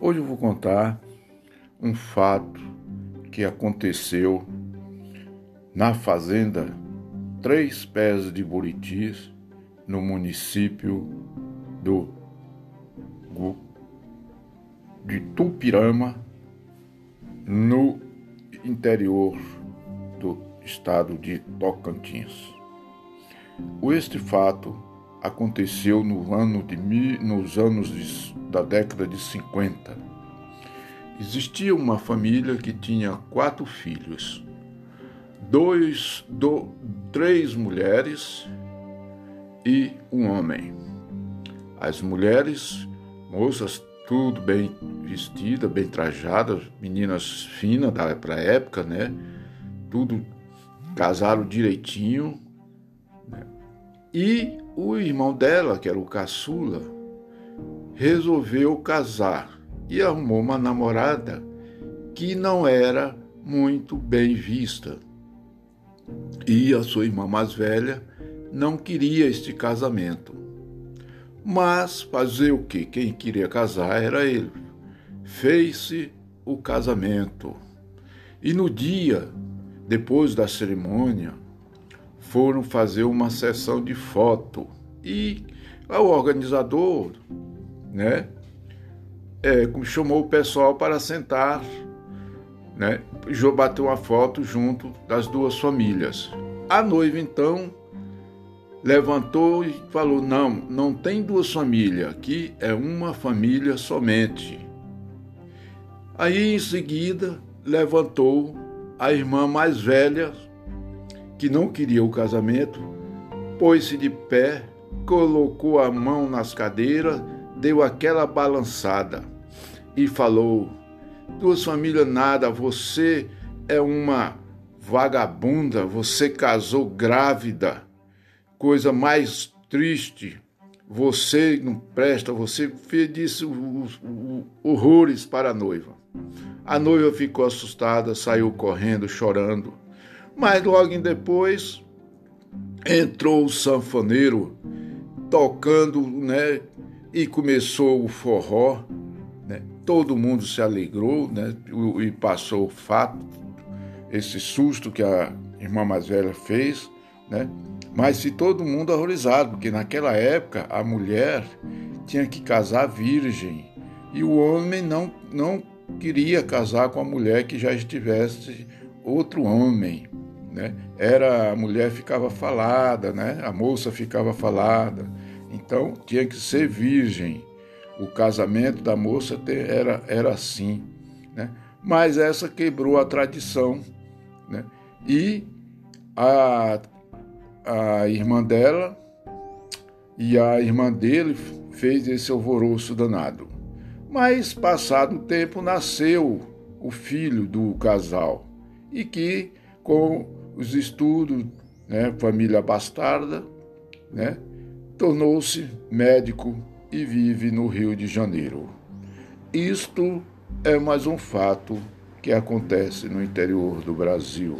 Hoje eu vou contar um fato que aconteceu na fazenda Três Pés de Buritis, no município do de Tupirama, no interior do estado de Tocantins. Este fato aconteceu no ano de, nos anos de, da década de 50. Existia uma família que tinha quatro filhos, dois, do, três mulheres e um homem. As mulheres, moças, tudo bem vestidas, bem trajadas, meninas finas para a época, né? Tudo casaram direitinho. Né? E o irmão dela, que era o caçula, resolveu casar e arrumou uma namorada que não era muito bem vista. E a sua irmã mais velha não queria este casamento. Mas fazer o que? Quem queria casar era ele. Fez-se o casamento. E no dia, depois da cerimônia, foram fazer uma sessão de foto e o organizador, né, é, chamou o pessoal para sentar, né, bateu uma foto junto das duas famílias. A noiva então levantou e falou: Não, não tem duas famílias, aqui é uma família somente. Aí em seguida levantou a irmã mais velha que não queria o casamento, pôs-se de pé, colocou a mão nas cadeiras, deu aquela balançada e falou: Duas famílias nada, você é uma vagabunda, você casou grávida, coisa mais triste. Você não presta, você fez disso horrores para a noiva. A noiva ficou assustada, saiu correndo, chorando. Mas logo depois entrou o sanfoneiro tocando, né? E começou o forró, né? Todo mundo se alegrou, né? E passou o fato, esse susto que a irmã mais velha fez, né? Mas se todo mundo horrorizado, porque naquela época a mulher tinha que casar virgem e o homem não não queria casar com a mulher que já estivesse outro homem né? Era a mulher ficava falada, né? A moça ficava falada. Então tinha que ser virgem. O casamento da moça era era assim, né? Mas essa quebrou a tradição, né? E a a irmã dela e a irmã dele fez esse alvoroço danado. Mas passado o tempo nasceu o filho do casal e que com os estudos, né, família bastarda, né, tornou-se médico e vive no Rio de Janeiro. Isto é mais um fato que acontece no interior do Brasil.